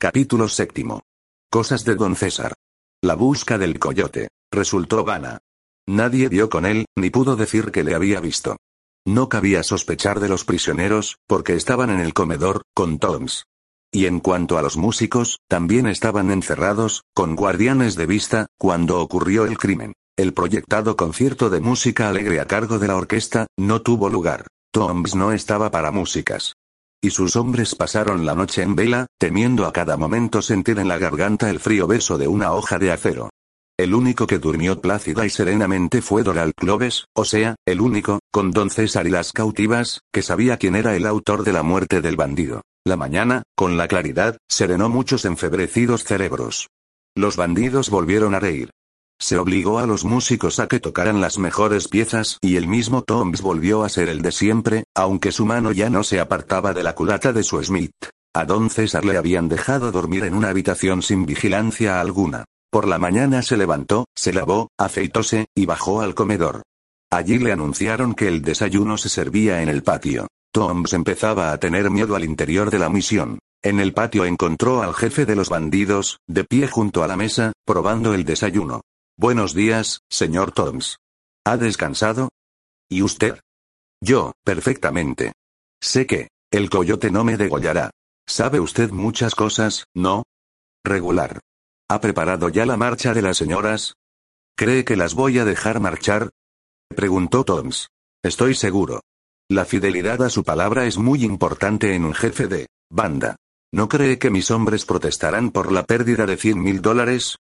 Capítulo séptimo. Cosas de Don César. La busca del coyote. Resultó vana. Nadie dio con él, ni pudo decir que le había visto. No cabía sospechar de los prisioneros, porque estaban en el comedor, con Toms. Y en cuanto a los músicos, también estaban encerrados, con guardianes de vista, cuando ocurrió el crimen. El proyectado concierto de música alegre a cargo de la orquesta, no tuvo lugar. Toms no estaba para músicas y sus hombres pasaron la noche en vela, temiendo a cada momento sentir en la garganta el frío beso de una hoja de acero. El único que durmió plácida y serenamente fue Doral Cloves, o sea, el único, con don César y las cautivas, que sabía quién era el autor de la muerte del bandido. La mañana, con la claridad, serenó muchos enfebrecidos cerebros. Los bandidos volvieron a reír. Se obligó a los músicos a que tocaran las mejores piezas y el mismo Toms volvió a ser el de siempre, aunque su mano ya no se apartaba de la culata de su Smith. A don César le habían dejado dormir en una habitación sin vigilancia alguna. Por la mañana se levantó, se lavó, afeitóse, y bajó al comedor. Allí le anunciaron que el desayuno se servía en el patio. Toms empezaba a tener miedo al interior de la misión. En el patio encontró al jefe de los bandidos, de pie junto a la mesa, probando el desayuno. Buenos días, señor Toms. ¿Ha descansado? ¿Y usted? Yo, perfectamente. Sé que, el coyote no me degollará. ¿Sabe usted muchas cosas, no? Regular. ¿Ha preparado ya la marcha de las señoras? ¿Cree que las voy a dejar marchar? Preguntó Toms. Estoy seguro. La fidelidad a su palabra es muy importante en un jefe de banda. ¿No cree que mis hombres protestarán por la pérdida de cien mil dólares?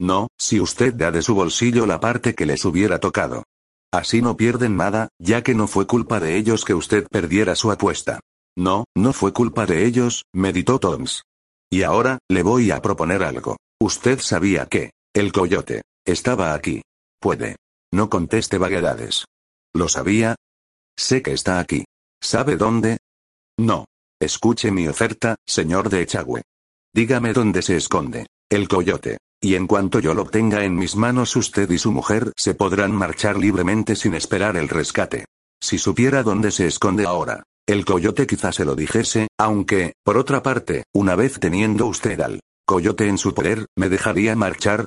No, si usted da de su bolsillo la parte que les hubiera tocado. Así no pierden nada, ya que no fue culpa de ellos que usted perdiera su apuesta. No, no fue culpa de ellos, meditó Toms. Y ahora, le voy a proponer algo. Usted sabía que, el coyote, estaba aquí. Puede. No conteste vaguedades. ¿Lo sabía? Sé que está aquí. ¿Sabe dónde? No. Escuche mi oferta, señor de Echagüe. Dígame dónde se esconde. El coyote. Y en cuanto yo lo tenga en mis manos usted y su mujer se podrán marchar libremente sin esperar el rescate. Si supiera dónde se esconde ahora. El coyote quizá se lo dijese, aunque, por otra parte, una vez teniendo usted al coyote en su poder, ¿me dejaría marchar?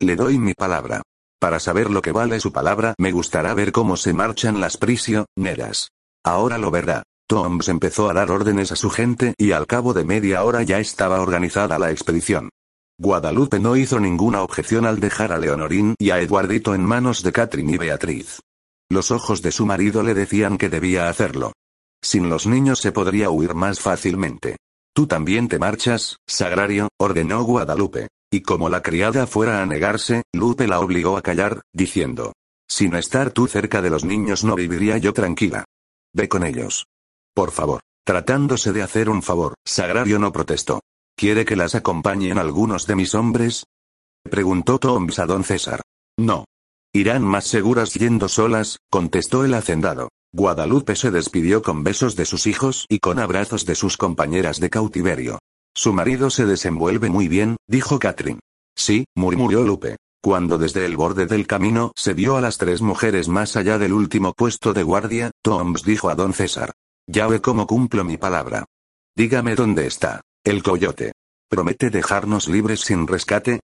Le doy mi palabra. Para saber lo que vale su palabra, me gustará ver cómo se marchan las prisioneras. Ahora lo verá. Toms empezó a dar órdenes a su gente y al cabo de media hora ya estaba organizada la expedición. Guadalupe no hizo ninguna objeción al dejar a Leonorín y a Eduardito en manos de Catherine y Beatriz. Los ojos de su marido le decían que debía hacerlo. Sin los niños se podría huir más fácilmente. Tú también te marchas, Sagrario, ordenó Guadalupe. Y como la criada fuera a negarse, Lupe la obligó a callar, diciendo. Sin estar tú cerca de los niños no viviría yo tranquila. Ve con ellos. Por favor. Tratándose de hacer un favor, Sagrario no protestó. ¿Quiere que las acompañen algunos de mis hombres? Preguntó Toms a don César. No. Irán más seguras yendo solas, contestó el hacendado. Guadalupe se despidió con besos de sus hijos y con abrazos de sus compañeras de cautiverio. Su marido se desenvuelve muy bien, dijo Catherine. Sí, murmuró Lupe. Cuando desde el borde del camino se vio a las tres mujeres más allá del último puesto de guardia, Toms dijo a don César. Ya ve cómo cumplo mi palabra. Dígame dónde está. El coyote. ¿Promete dejarnos libres sin rescate?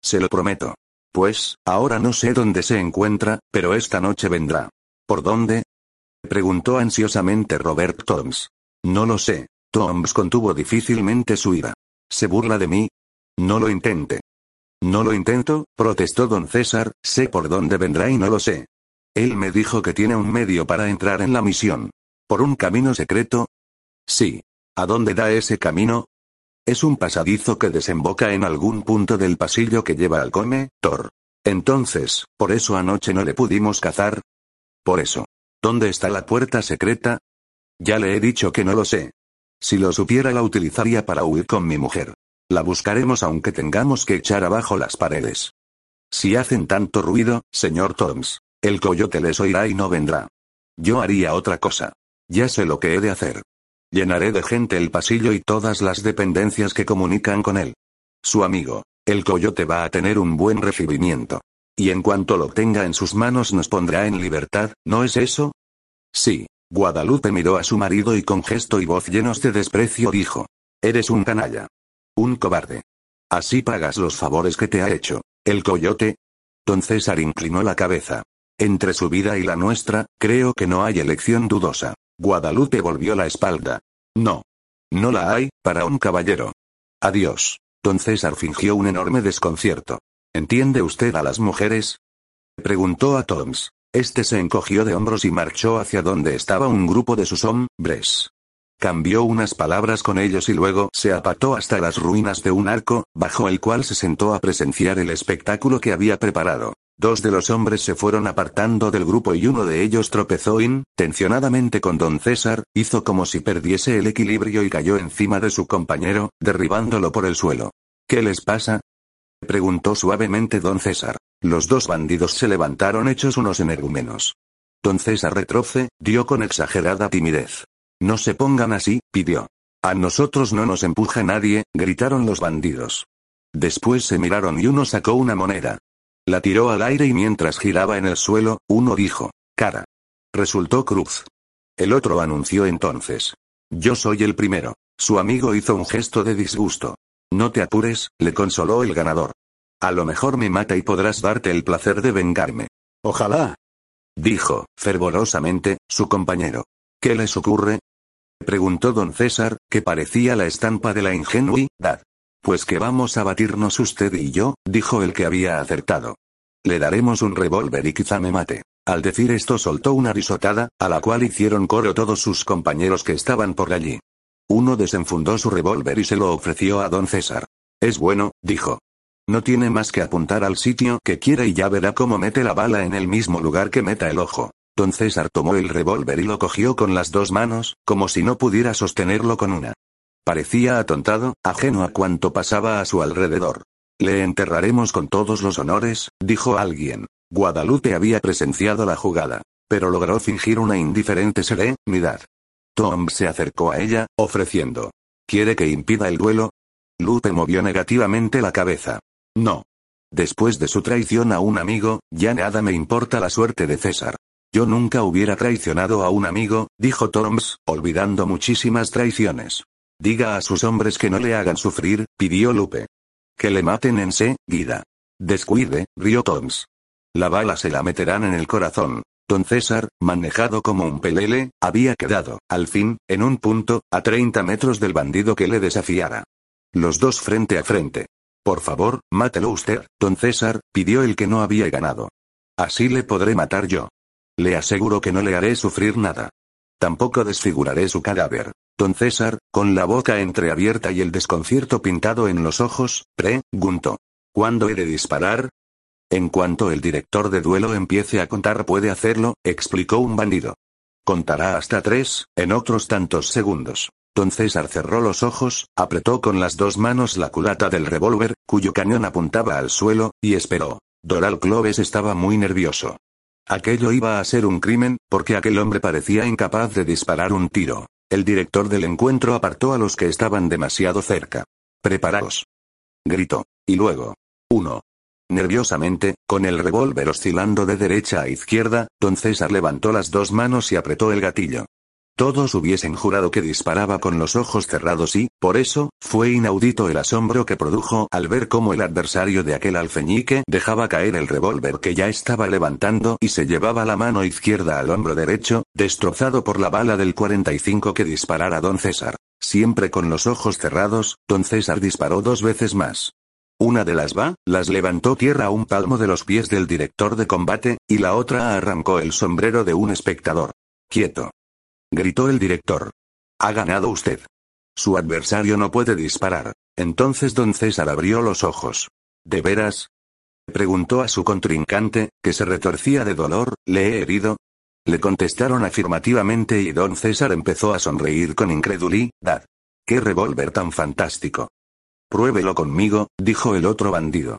Se lo prometo. Pues, ahora no sé dónde se encuentra, pero esta noche vendrá. ¿Por dónde? Preguntó ansiosamente Robert Toms. No lo sé. Toms contuvo difícilmente su ira. ¿Se burla de mí? No lo intente. No lo intento, protestó don César, sé por dónde vendrá y no lo sé. Él me dijo que tiene un medio para entrar en la misión. ¿Por un camino secreto? Sí. ¿A dónde da ese camino? Es un pasadizo que desemboca en algún punto del pasillo que lleva al come, Thor. Entonces, ¿por eso anoche no le pudimos cazar? Por eso. ¿Dónde está la puerta secreta? Ya le he dicho que no lo sé. Si lo supiera la utilizaría para huir con mi mujer. La buscaremos aunque tengamos que echar abajo las paredes. Si hacen tanto ruido, señor Toms, el coyote les oirá y no vendrá. Yo haría otra cosa. Ya sé lo que he de hacer. Llenaré de gente el pasillo y todas las dependencias que comunican con él. Su amigo, el coyote va a tener un buen recibimiento. Y en cuanto lo tenga en sus manos nos pondrá en libertad, ¿no es eso? Sí. Guadalupe miró a su marido y con gesto y voz llenos de desprecio dijo. Eres un canalla. Un cobarde. Así pagas los favores que te ha hecho. ¿El coyote? Don César inclinó la cabeza. Entre su vida y la nuestra, creo que no hay elección dudosa. Guadalupe volvió la espalda. No. No la hay, para un caballero. Adiós. Don César fingió un enorme desconcierto. ¿Entiende usted a las mujeres? Preguntó a Toms. Este se encogió de hombros y marchó hacia donde estaba un grupo de sus hombres. Cambió unas palabras con ellos y luego se apató hasta las ruinas de un arco, bajo el cual se sentó a presenciar el espectáculo que había preparado. Dos de los hombres se fueron apartando del grupo y uno de ellos tropezó intencionadamente con don César, hizo como si perdiese el equilibrio y cayó encima de su compañero, derribándolo por el suelo. ¿Qué les pasa? preguntó suavemente don César. Los dos bandidos se levantaron hechos unos energúmenos. Don César retroce, dio con exagerada timidez. No se pongan así, pidió. A nosotros no nos empuja nadie, gritaron los bandidos. Después se miraron y uno sacó una moneda. La tiró al aire y mientras giraba en el suelo, uno dijo, cara. Resultó cruz. El otro anunció entonces. Yo soy el primero. Su amigo hizo un gesto de disgusto. No te apures, le consoló el ganador. A lo mejor me mata y podrás darte el placer de vengarme. Ojalá. Dijo, fervorosamente, su compañero. ¿Qué les ocurre? Preguntó don César, que parecía la estampa de la ingenuidad. Pues que vamos a batirnos usted y yo, dijo el que había acertado. Le daremos un revólver y quizá me mate. Al decir esto soltó una risotada, a la cual hicieron coro todos sus compañeros que estaban por allí. Uno desenfundó su revólver y se lo ofreció a don César. Es bueno, dijo. No tiene más que apuntar al sitio que quiera y ya verá cómo mete la bala en el mismo lugar que meta el ojo. Don César tomó el revólver y lo cogió con las dos manos, como si no pudiera sostenerlo con una. Parecía atontado, ajeno a cuanto pasaba a su alrededor. Le enterraremos con todos los honores, dijo alguien. Guadalupe había presenciado la jugada, pero logró fingir una indiferente serenidad. Tom se acercó a ella, ofreciendo. ¿Quiere que impida el duelo? Lupe movió negativamente la cabeza. No. Después de su traición a un amigo, ya nada me importa la suerte de César. Yo nunca hubiera traicionado a un amigo, dijo Toms, olvidando muchísimas traiciones. Diga a sus hombres que no le hagan sufrir, pidió Lupe. Que le maten en vida. Descuide, rió Toms. La bala se la meterán en el corazón. Don César, manejado como un pelele, había quedado, al fin, en un punto, a 30 metros del bandido que le desafiara. Los dos frente a frente. Por favor, mátelo usted, don César, pidió el que no había ganado. Así le podré matar yo. Le aseguro que no le haré sufrir nada. Tampoco desfiguraré su cadáver. César, con la boca entreabierta y el desconcierto pintado en los ojos, preguntó. ¿Cuándo he de disparar? En cuanto el director de duelo empiece a contar puede hacerlo, explicó un bandido. Contará hasta tres, en otros tantos segundos. Don César cerró los ojos, apretó con las dos manos la culata del revólver, cuyo cañón apuntaba al suelo, y esperó. Doral Cloves estaba muy nervioso. Aquello iba a ser un crimen, porque aquel hombre parecía incapaz de disparar un tiro. El director del encuentro apartó a los que estaban demasiado cerca. Preparaos. Gritó. Y luego. Uno, Nerviosamente, con el revólver oscilando de derecha a izquierda, don César levantó las dos manos y apretó el gatillo. Todos hubiesen jurado que disparaba con los ojos cerrados y, por eso, fue inaudito el asombro que produjo al ver cómo el adversario de aquel alfeñique dejaba caer el revólver que ya estaba levantando y se llevaba la mano izquierda al hombro derecho, destrozado por la bala del 45 que disparara don César. Siempre con los ojos cerrados, don César disparó dos veces más. Una de las va, las levantó tierra a un palmo de los pies del director de combate, y la otra arrancó el sombrero de un espectador. Quieto. Gritó el director. Ha ganado usted. Su adversario no puede disparar. Entonces don César abrió los ojos. ¿De veras? Preguntó a su contrincante, que se retorcía de dolor, ¿le he herido? Le contestaron afirmativamente y don César empezó a sonreír con incredulidad. ¡Qué revólver tan fantástico! Pruébelo conmigo, dijo el otro bandido.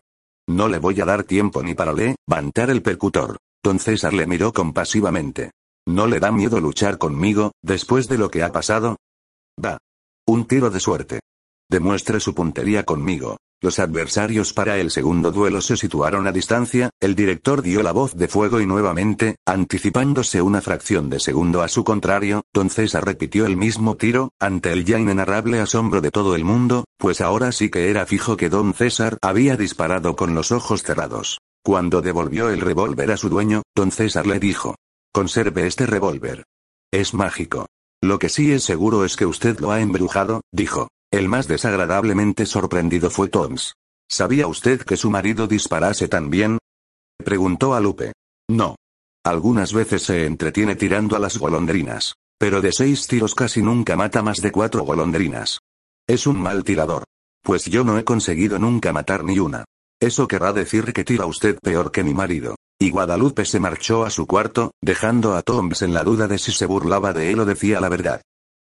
No le voy a dar tiempo ni para levantar el percutor. Don César le miró compasivamente. ¿No le da miedo luchar conmigo, después de lo que ha pasado? Va. Un tiro de suerte. Demuestre su puntería conmigo. Los adversarios para el segundo duelo se situaron a distancia, el director dio la voz de fuego y nuevamente, anticipándose una fracción de segundo a su contrario, don César repitió el mismo tiro, ante el ya inenarrable asombro de todo el mundo, pues ahora sí que era fijo que don César había disparado con los ojos cerrados. Cuando devolvió el revólver a su dueño, don César le dijo. Conserve este revólver. Es mágico. Lo que sí es seguro es que usted lo ha embrujado, dijo. El más desagradablemente sorprendido fue Toms. ¿Sabía usted que su marido disparase tan bien? Preguntó a Lupe. No. Algunas veces se entretiene tirando a las golondrinas. Pero de seis tiros casi nunca mata más de cuatro golondrinas. Es un mal tirador. Pues yo no he conseguido nunca matar ni una. Eso querrá decir que tira usted peor que mi marido. Y Guadalupe se marchó a su cuarto, dejando a Toms en la duda de si se burlaba de él o decía la verdad.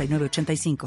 85